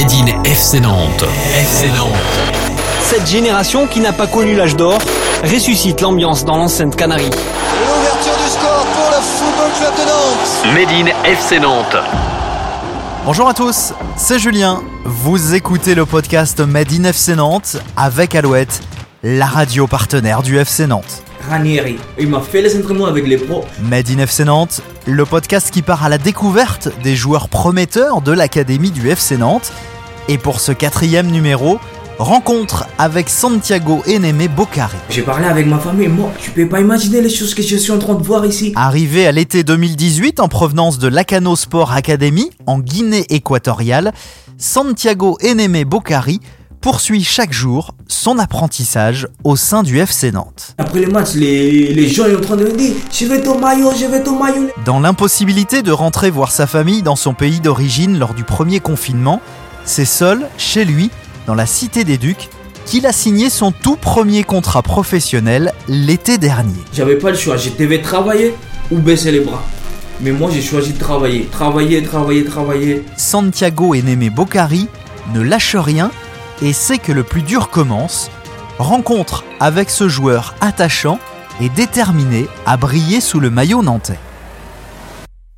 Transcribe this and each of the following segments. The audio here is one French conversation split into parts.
Made in FC Nantes. FC Nantes. Cette génération qui n'a pas connu l'âge d'or ressuscite l'ambiance dans l'enceinte Canarie. L'ouverture du score pour le Football Club de Nantes. Made in FC Nantes. Bonjour à tous, c'est Julien. Vous écoutez le podcast Made in FC Nantes avec Alouette, la radio partenaire du FC Nantes. Ranieri. Il m'a fait les entraînements avec les pros. Made in FC Nantes, le podcast qui part à la découverte des joueurs prometteurs de l'académie du FC Nantes. Et pour ce quatrième numéro, rencontre avec Santiago Eneme Bocari. J'ai parlé avec ma famille. Moi, tu peux pas imaginer les choses que je suis en train de voir ici. Arrivé à l'été 2018 en provenance de l'Acano Sport Academy en Guinée équatoriale, Santiago Eneme Bocari poursuit chaque jour son apprentissage au sein du FC Nantes. Après les matchs, les, les gens sont en train de me dire Je vais ton maillot, je vais ton maillot. Dans l'impossibilité de rentrer voir sa famille dans son pays d'origine lors du premier confinement, c'est seul, chez lui, dans la Cité des Ducs, qu'il a signé son tout premier contrat professionnel l'été dernier. J'avais pas le choix. Je devais travailler ou baisser les bras. Mais moi, j'ai choisi de travailler. Travailler, travailler, travailler. Santiago Eneme Bocari ne lâche rien et sait que le plus dur commence. Rencontre avec ce joueur attachant et déterminé à briller sous le maillot nantais.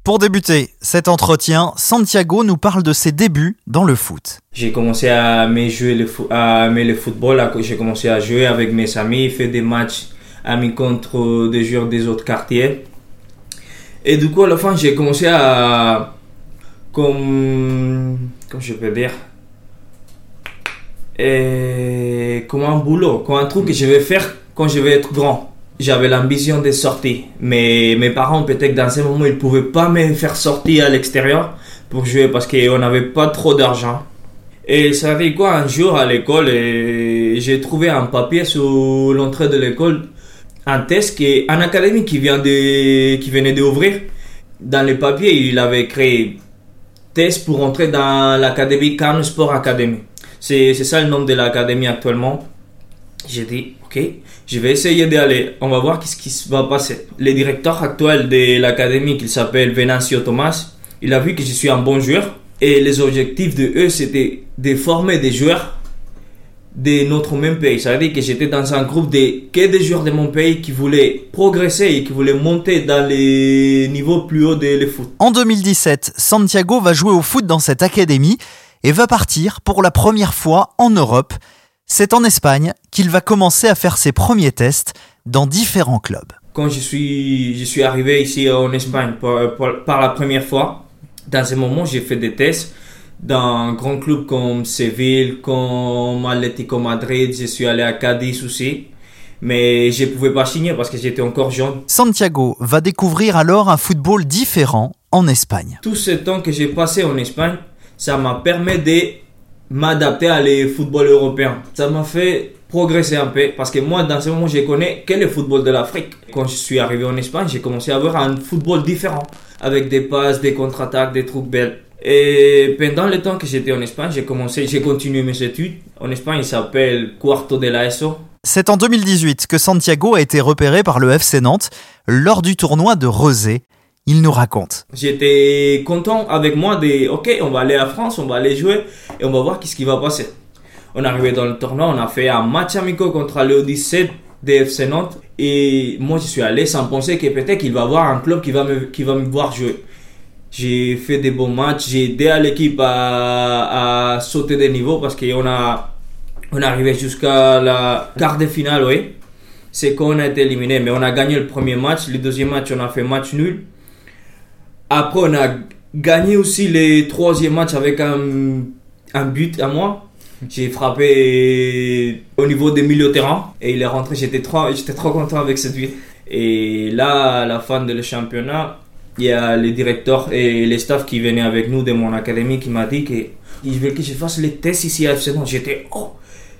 Pour débuter cet entretien, Santiago nous parle de ses débuts dans le foot. J'ai commencé à aimer, jouer le à le football. J'ai commencé à jouer avec mes amis, faire des matchs amis contre des joueurs des autres quartiers. Et du coup, à la fin, j'ai commencé à. Comme. Comment je peux dire? Et comme un boulot, comme un truc que je vais faire quand je vais être grand. J'avais l'ambition de sortir, mais mes parents peut-être dans ce moment ils pouvaient pas me faire sortir à l'extérieur pour jouer parce qu'on n'avait pas trop d'argent. Et ça fait quoi un jour à l'école et j'ai trouvé un papier sur l'entrée de l'école, un test qui un académie qui vient de qui venait d'ouvrir. Dans les papiers, il avait créé test pour entrer dans l'académie Cannes Sport Academy. C'est ça le nom de l'académie actuellement. J'ai dit, ok, je vais essayer d'aller. On va voir qu'est-ce qui se va passer. Le directeur actuel de l'académie, qui s'appelle Venancio Thomas, il a vu que je suis un bon joueur. Et les objectifs de eux, c'était de former des joueurs de notre même pays. Ça veut dire que j'étais dans un groupe de joueurs de mon pays qui voulaient progresser et qui voulaient monter dans les niveaux plus hauts de le foot. En 2017, Santiago va jouer au foot dans cette académie et va partir pour la première fois en Europe. C'est en Espagne qu'il va commencer à faire ses premiers tests dans différents clubs. quand je suis, je suis arrivé ici en Espagne par, par- par la première fois, dans ce moment, j'ai fait des tests dans un grand club comme Séville, comme Atlético Madrid. Je suis allé à Cadiz aussi. Mais je ne pouvais pas signer parce que j'étais encore jeune. Santiago va découvrir alors un football différent en Espagne. Tout ce temps que j'ai passé en Espagne, ça m'a permis de m'adapter à les football européen. Ça m'a fait progresser un peu parce que moi, dans ce moment, je connais que le football de l'Afrique. Quand je suis arrivé en Espagne, j'ai commencé à avoir un football différent avec des passes, des contre-attaques, des trucs belles. Et pendant le temps que j'étais en Espagne, j'ai commencé, j'ai continué mes études. En Espagne, il s'appelle Cuarto de la ESO. C'est en 2018 que Santiago a été repéré par le FC Nantes lors du tournoi de Rezé. Il nous raconte. J'étais content avec moi de, ok, on va aller à France, on va aller jouer et on va voir qu'est-ce qui va passer. On est arrivé dans le tournoi, on a fait un match amical contre le 17 de FC Nantes et moi je suis allé sans penser que peut-être qu'il va y avoir un club qui va me, qui va me voir jouer. J'ai fait des bons matchs, j'ai aidé à l'équipe à, à sauter de niveau parce qu'on a, on est arrivé jusqu'à la quart de finale, oui. C'est qu'on a été éliminé, mais on a gagné le premier match. Le deuxième match, on a fait match nul. Après, on a gagné aussi le troisième match avec un, un but à moi. J'ai frappé au niveau des milieux de terrain et il est rentré. J'étais trop, j'étais trop content avec cette but. Et là, à la fin de le championnat, il y a le directeur et les staff qui venaient avec nous de mon académie qui m'a dit qu'ils veulent que je fasse les tests ici à FC. J'étais, oh,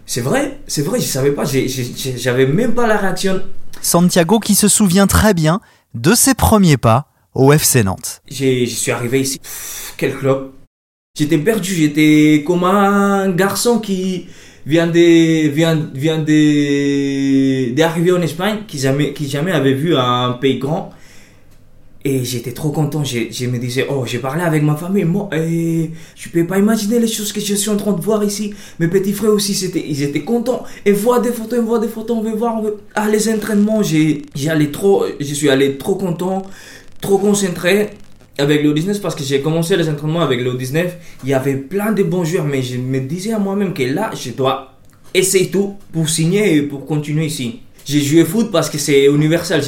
c'est vrai, c'est vrai, je savais pas, j'avais même pas la réaction. Santiago qui se souvient très bien de ses premiers pas au FC Nantes. Je suis arrivé ici. Pff, quel club. J'étais perdu, j'étais comme un garçon qui vient de vient vient de d'arriver en Espagne, qui jamais qui jamais avait vu un pays grand Et j'étais trop content. Je, je me disais, oh, j'ai parlé avec ma famille. Moi, et tu peux pas imaginer les choses que je suis en train de voir ici. Mes petits frères aussi, c'était, ils étaient contents. Et voient des photos, ils voient des photos, on veut voir. On veut... Ah, les entraînements, j'ai, allé trop, je suis allé trop content, trop concentré avec le 19 parce que j'ai commencé les entraînements avec le 19. Il y avait plein de bons joueurs, mais je me disais à moi-même que là, je dois essayer tout pour signer et pour continuer ici. J'ai joué foot parce que c'est universel.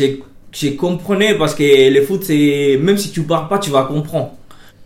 J'ai comprenais parce que le foot, c'est même si tu parles pas, tu vas comprendre.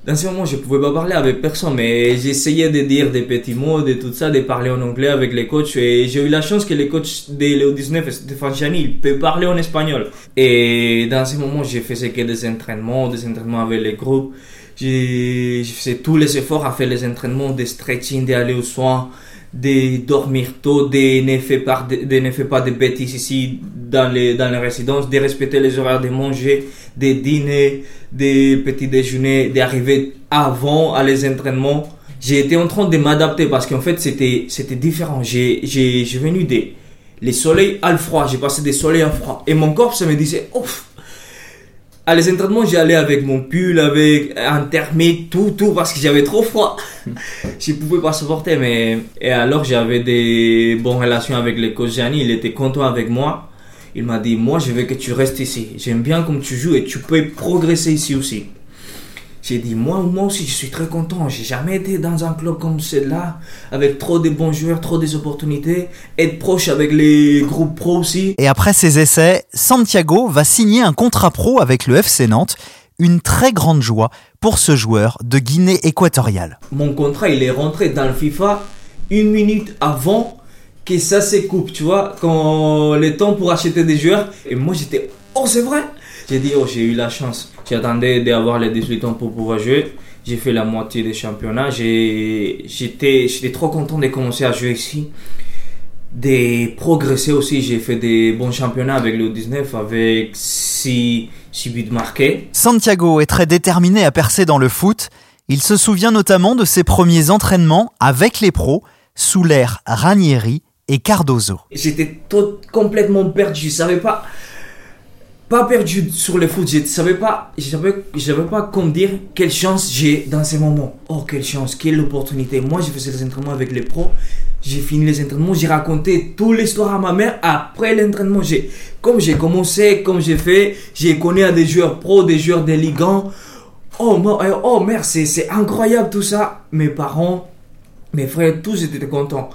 Dans ce moment, je pouvais pas parler avec personne, mais j'essayais de dire des petits mots, de tout ça, de parler en anglais avec les coachs. Et j'ai eu la chance que les coachs de Léo 19, Stéphane Chani, il peut parler en espagnol. Et dans ce moment, j'ai fait que des entraînements, des entraînements avec les groupes. J'ai fait tous les efforts à faire les entraînements, des stretching, d'aller aux soins de dormir tôt, de ne faire pas de, ne faire pas de bêtises ici dans les, dans les résidences, de respecter les horaires de manger, de dîner, des petits déjeuners, d'arriver avant à les entraînements. J'ai été en train de m'adapter parce qu'en fait c'était, c'était différent. J'ai, j'ai, j'ai venu des, soleils à le froid, j'ai passé des soleils à froid. Et mon corps, ça me disait, ouf, à les entraînements, j'allais avec mon pull, avec un thermique, tout, tout, parce que j'avais trop froid. je pouvais pas supporter, mais, et alors j'avais des bonnes relations avec le coach Gianni, il était content avec moi. Il m'a dit, moi, je veux que tu restes ici. J'aime bien comme tu joues et tu peux progresser ici aussi. J'ai dit, moi, moi aussi, je suis très content. J'ai jamais été dans un club comme celui-là, avec trop de bons joueurs, trop des opportunités, être proche avec les groupes pro aussi. Et après ces essais, Santiago va signer un contrat pro avec le FC Nantes. Une très grande joie pour ce joueur de Guinée équatoriale. Mon contrat, il est rentré dans le FIFA une minute avant que ça se coupe, tu vois, quand le temps pour acheter des joueurs. Et moi, j'étais, oh, c'est vrai. J'ai dit, oh, j'ai eu la chance. J'attendais d'avoir les 18 ans pour pouvoir jouer. J'ai fait la moitié des championnats. J'étais trop content de commencer à jouer ici. De progresser aussi. J'ai fait des bons championnats avec le 19, avec 6, 6 buts marqués. Santiago est très déterminé à percer dans le foot. Il se souvient notamment de ses premiers entraînements avec les pros sous l'ère Ranieri et Cardozo. J'étais complètement perdu. Je savais pas pas perdu sur le foot. Je ne savais pas, je savais, je savais pas comment dire quelle chance j'ai dans ces moments. Oh, quelle chance, quelle opportunité. Moi, j'ai fait les entraînements avec les pros. J'ai fini les entraînements. J'ai raconté toute l'histoire à ma mère après l'entraînement. J'ai, comme j'ai commencé, comme j'ai fait, j'ai connu à des joueurs pros, des joueurs des ligans. Oh, oh merde, c'est incroyable tout ça. Mes parents, mes frères, tous étaient contents.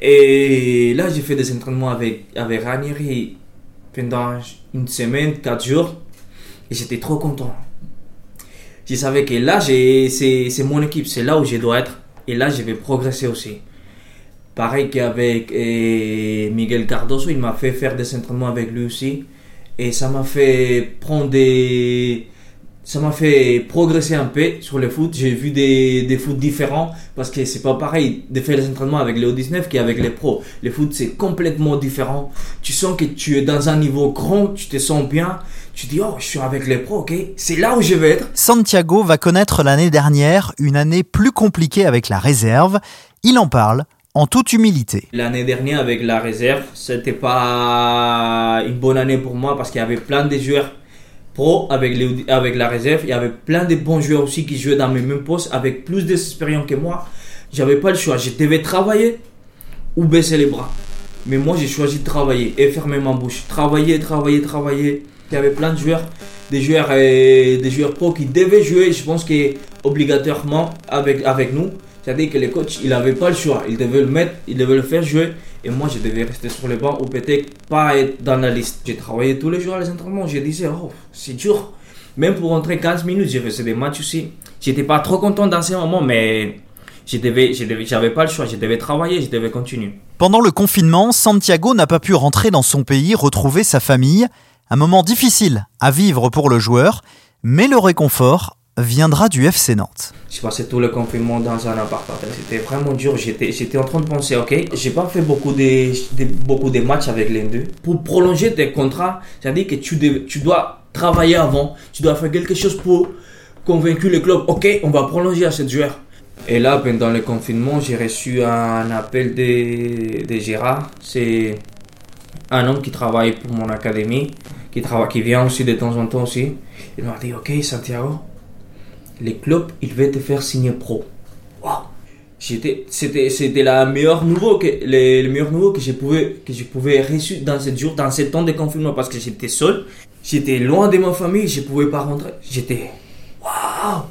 Et là, j'ai fait des entraînements avec, avec Ranieri pendant une semaine, quatre jours. Et j'étais trop content. Je savais que là, c'est mon équipe, c'est là où je dois être. Et là, je vais progresser aussi. Pareil qu'avec eh, Miguel Cardoso, il m'a fait faire des entraînements avec lui aussi. Et ça m'a fait prendre des, ça m'a fait progresser un peu sur le foot. J'ai vu des, des foot différents parce que c'est pas pareil de faire les entraînements avec les O19 qu'avec les pros. Le foot c'est complètement différent. Tu sens que tu es dans un niveau grand, tu te sens bien. Tu dis oh je suis avec les pros, ok, c'est là où je vais être. Santiago va connaître l'année dernière une année plus compliquée avec la réserve. Il en parle en toute humilité. L'année dernière avec la réserve, c'était pas une bonne année pour moi parce qu'il y avait plein de joueurs pro avec, avec la réserve. Il y avait plein de bons joueurs aussi qui jouaient dans mes mêmes postes avec plus d'expérience que moi. J'avais pas le choix. Je devais travailler ou baisser les bras. Mais moi, j'ai choisi de travailler et fermer ma bouche. Travailler, travailler, travailler. Il y avait plein de joueurs, des joueurs, et des joueurs pro qui devaient jouer. Je pense que obligatoirement avec, avec nous. C'est-à-dire que les coachs, il n'avait pas le choix. Ils devaient le mettre, ils devaient le faire jouer. Et moi, je devais rester sur le banc ou peut-être pas être dans la liste. J'ai travaillé tous les jours à les entraînements. Je disais, oh, c'est dur. Même pour rentrer 15 minutes, j'ai fait des matchs aussi. J'étais pas trop content dans ces moments, mais je devais, j'avais pas le choix. Je devais travailler, je devais continuer. Pendant le confinement, Santiago n'a pas pu rentrer dans son pays, retrouver sa famille. Un moment difficile à vivre pour le joueur, mais le réconfort viendra du FC Nantes. J'ai passé tout le confinement dans un appartement. C'était vraiment dur. J'étais, j'étais en train de penser, ok, j'ai pas fait beaucoup de, beaucoup de matchs avec les deux. Pour prolonger tes contrats, c'est-à-dire que tu, tu dois travailler avant. Tu dois faire quelque chose pour convaincre le club, ok, on va prolonger à cette joueur. Et là, pendant le confinement, j'ai reçu un appel de, de Gérard. C'est un homme qui travaille pour mon académie qui, travaille, qui vient aussi de temps en temps aussi. Il m'a dit, ok Santiago, les clubs, ils vont te faire signer pro. Wow. J'étais, c'était, c'était la meilleure nouveau que, les, le meilleur nouveau que je pouvais, que je pouvais reçu dans ce jour, dans ce temps de confinement parce que j'étais seul. J'étais loin de ma famille, je pouvais pas rentrer. J'étais, waouh!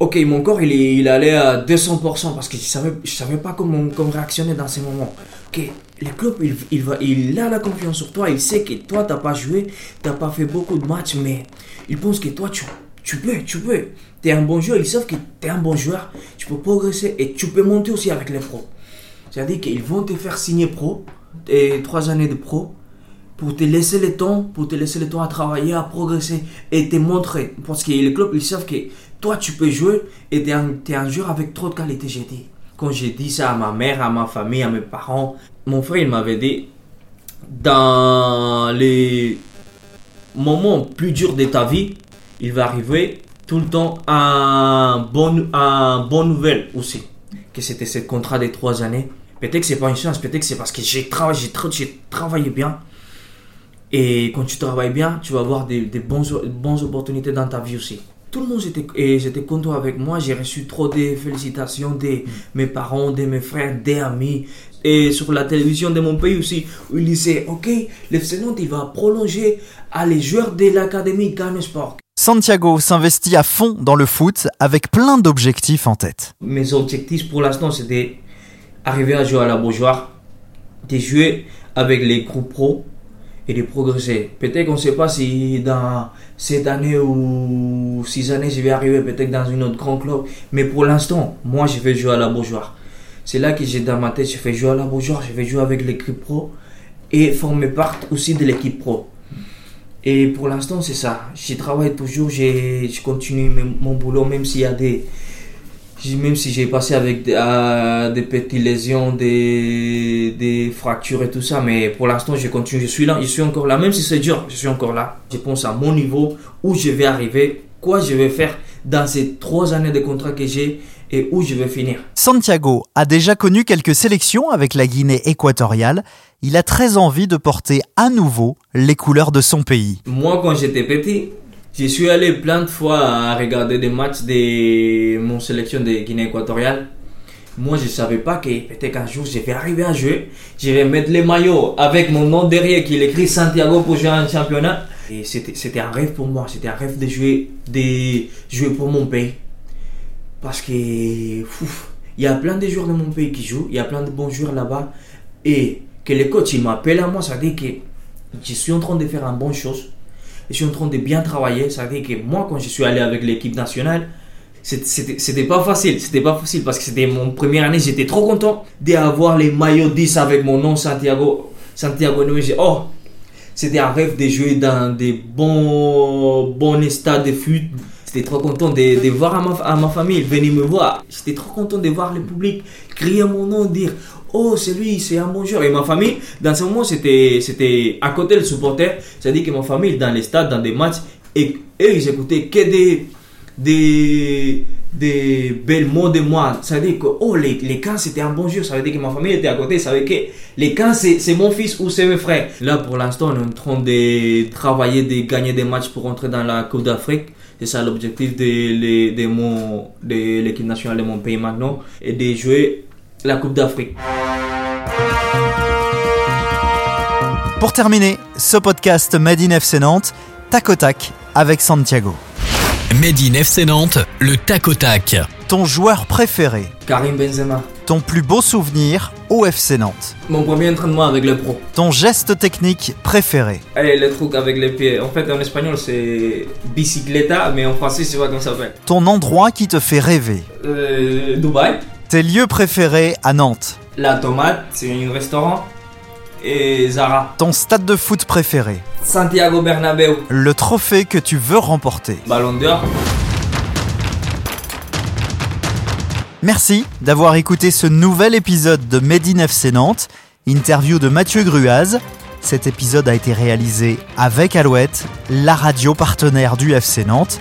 Ok, mon corps, il, il allait à 200% parce que je savais, je savais pas comment, comment réactionner dans ces moments. Ok, le club, il, il, va, il a la confiance sur toi, il sait que toi, t'as pas joué, t'as pas fait beaucoup de matchs, mais il pense que toi, tu, tu peux, tu peux. T'es un bon joueur, ils savent que t'es un bon joueur, tu peux progresser et tu peux monter aussi avec les pros. C'est-à-dire qu'ils vont te faire signer pro, et trois années de pro, pour te laisser le temps, pour te laisser le temps à travailler, à progresser et te montrer. Parce que les clubs, ils savent que toi, tu peux jouer et tu es, un joueur avec trop de qualité, j'ai dit. Quand j'ai dit ça à ma mère, à ma famille, à mes parents, mon frère, il m'avait dit, dans les moments plus durs de ta vie, il va arriver tout le temps un bon, un bon nouvelle aussi. Que c'était ce contrat de trois années. Peut-être que c'est pas une chance, peut-être que c'est parce que j'ai travaillé, j'ai tra- j'ai travaillé bien. Et quand tu travailles bien, tu vas avoir des, des bonnes, bonnes opportunités dans ta vie aussi. Tout le monde était, et j'étais content avec moi. J'ai reçu trop de félicitations de mes parents, de mes frères, des amis. Et sur la télévision de mon pays aussi, où ils disaient Ok, l'FC Nantes, il va prolonger à les joueurs de l'académie Ghana Sport. Santiago s'investit à fond dans le foot avec plein d'objectifs en tête. Mes objectifs pour l'instant, c'était arriver à jouer à la Beaujoire, de jouer avec les groupes pro et de progresser. Peut-être qu'on ne sait pas si dans cette année ou six années, je vais arriver peut-être dans une autre grand club. Mais pour l'instant, moi, je vais jouer à la Beaujoire. C'est là que j'ai dans ma tête, je vais jouer à la Beaujoire, je vais jouer avec l'équipe pro et former part aussi de l'équipe pro. Et pour l'instant, c'est ça. Je travaille toujours, je continue mon boulot, même s'il y a des. Même si j'ai passé avec des, euh, des petites lésions, des, des fractures et tout ça, mais pour l'instant, je continue. Je suis là, je suis encore là. Même si c'est dur, je suis encore là. Je pense à mon niveau, où je vais arriver, quoi je vais faire dans ces trois années de contrat que j'ai et où je vais finir. Santiago a déjà connu quelques sélections avec la Guinée équatoriale. Il a très envie de porter à nouveau les couleurs de son pays. Moi, quand j'étais petit, je suis allé plein de fois à regarder des matchs de mon sélection de Guinée équatoriale. Moi, je savais pas que peut-être qu'un jour, je vais arriver à jouer. Je vais mettre les maillots avec mon nom derrière qui écrit Santiago pour jouer un championnat. Et c'était un rêve pour moi. C'était un rêve de jouer, de jouer pour mon pays. Parce que, il y a plein de joueurs de mon pays qui jouent. Il y a plein de bons joueurs là-bas. Et que les coachs, m'appellent à moi, ça dire que je suis en train de faire une bonne chose. Je suis en train de bien travailler. Ça veut dire que moi, quand je suis allé avec l'équipe nationale, c'était pas facile. C'était pas facile parce que c'était mon première année. J'étais trop content d'avoir les maillots 10 avec mon nom Santiago. Santiago Oh, c'était un rêve de jouer dans des bons, bons stades de foot. J'étais trop content de, voir ma, à ma famille venir me voir. J'étais trop content de voir le public crier mon nom, dire Oh, c'est lui, c'est un bon joueur. Et ma famille, dans ce moment, c'était c'était à côté le supporter. C'est-à-dire que ma famille, dans les stades, dans des matchs, et eux, ils écoutaient que des, des, des belles mots de moi. Ça veut dire que oh, les, les camps, c'était un bon joueur. Ça veut dire que ma famille était à côté. Ça veut dire que les camps, c'est mon fils ou c'est mes frères. Là, pour l'instant, on est en train de travailler, de gagner des matchs pour entrer dans la Coupe d'Afrique. C'est ça l'objectif de, les- de, mon- de l'équipe nationale de mon pays maintenant. Et de jouer la Coupe d'Afrique. Pour terminer, ce podcast Made in FC Nantes, tac au tac avec Santiago. Made in FC Nantes, le tac au tac. Ton joueur préféré, Karim Benzema. ton plus beau souvenir au FC Nantes, Mon premier entraînement avec le pro. ton geste technique préféré, Et le truc avec les pieds. En fait, en espagnol, c'est bicicleta, mais en français, c'est pas comme ça s'appelle. ton endroit qui te fait rêver, Euh, Dubaï. Tes lieux préférés à Nantes, La Tomate, c'est un restaurant. Et Zara. ton stade de foot préféré, Santiago Bernabéu. le trophée que tu veux remporter. Ballon d'or. Merci d'avoir écouté ce nouvel épisode de Made in FC Nantes, interview de Mathieu Gruaz. Cet épisode a été réalisé avec Alouette, la radio partenaire du FC Nantes.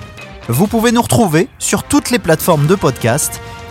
Vous pouvez nous retrouver sur toutes les plateformes de podcast.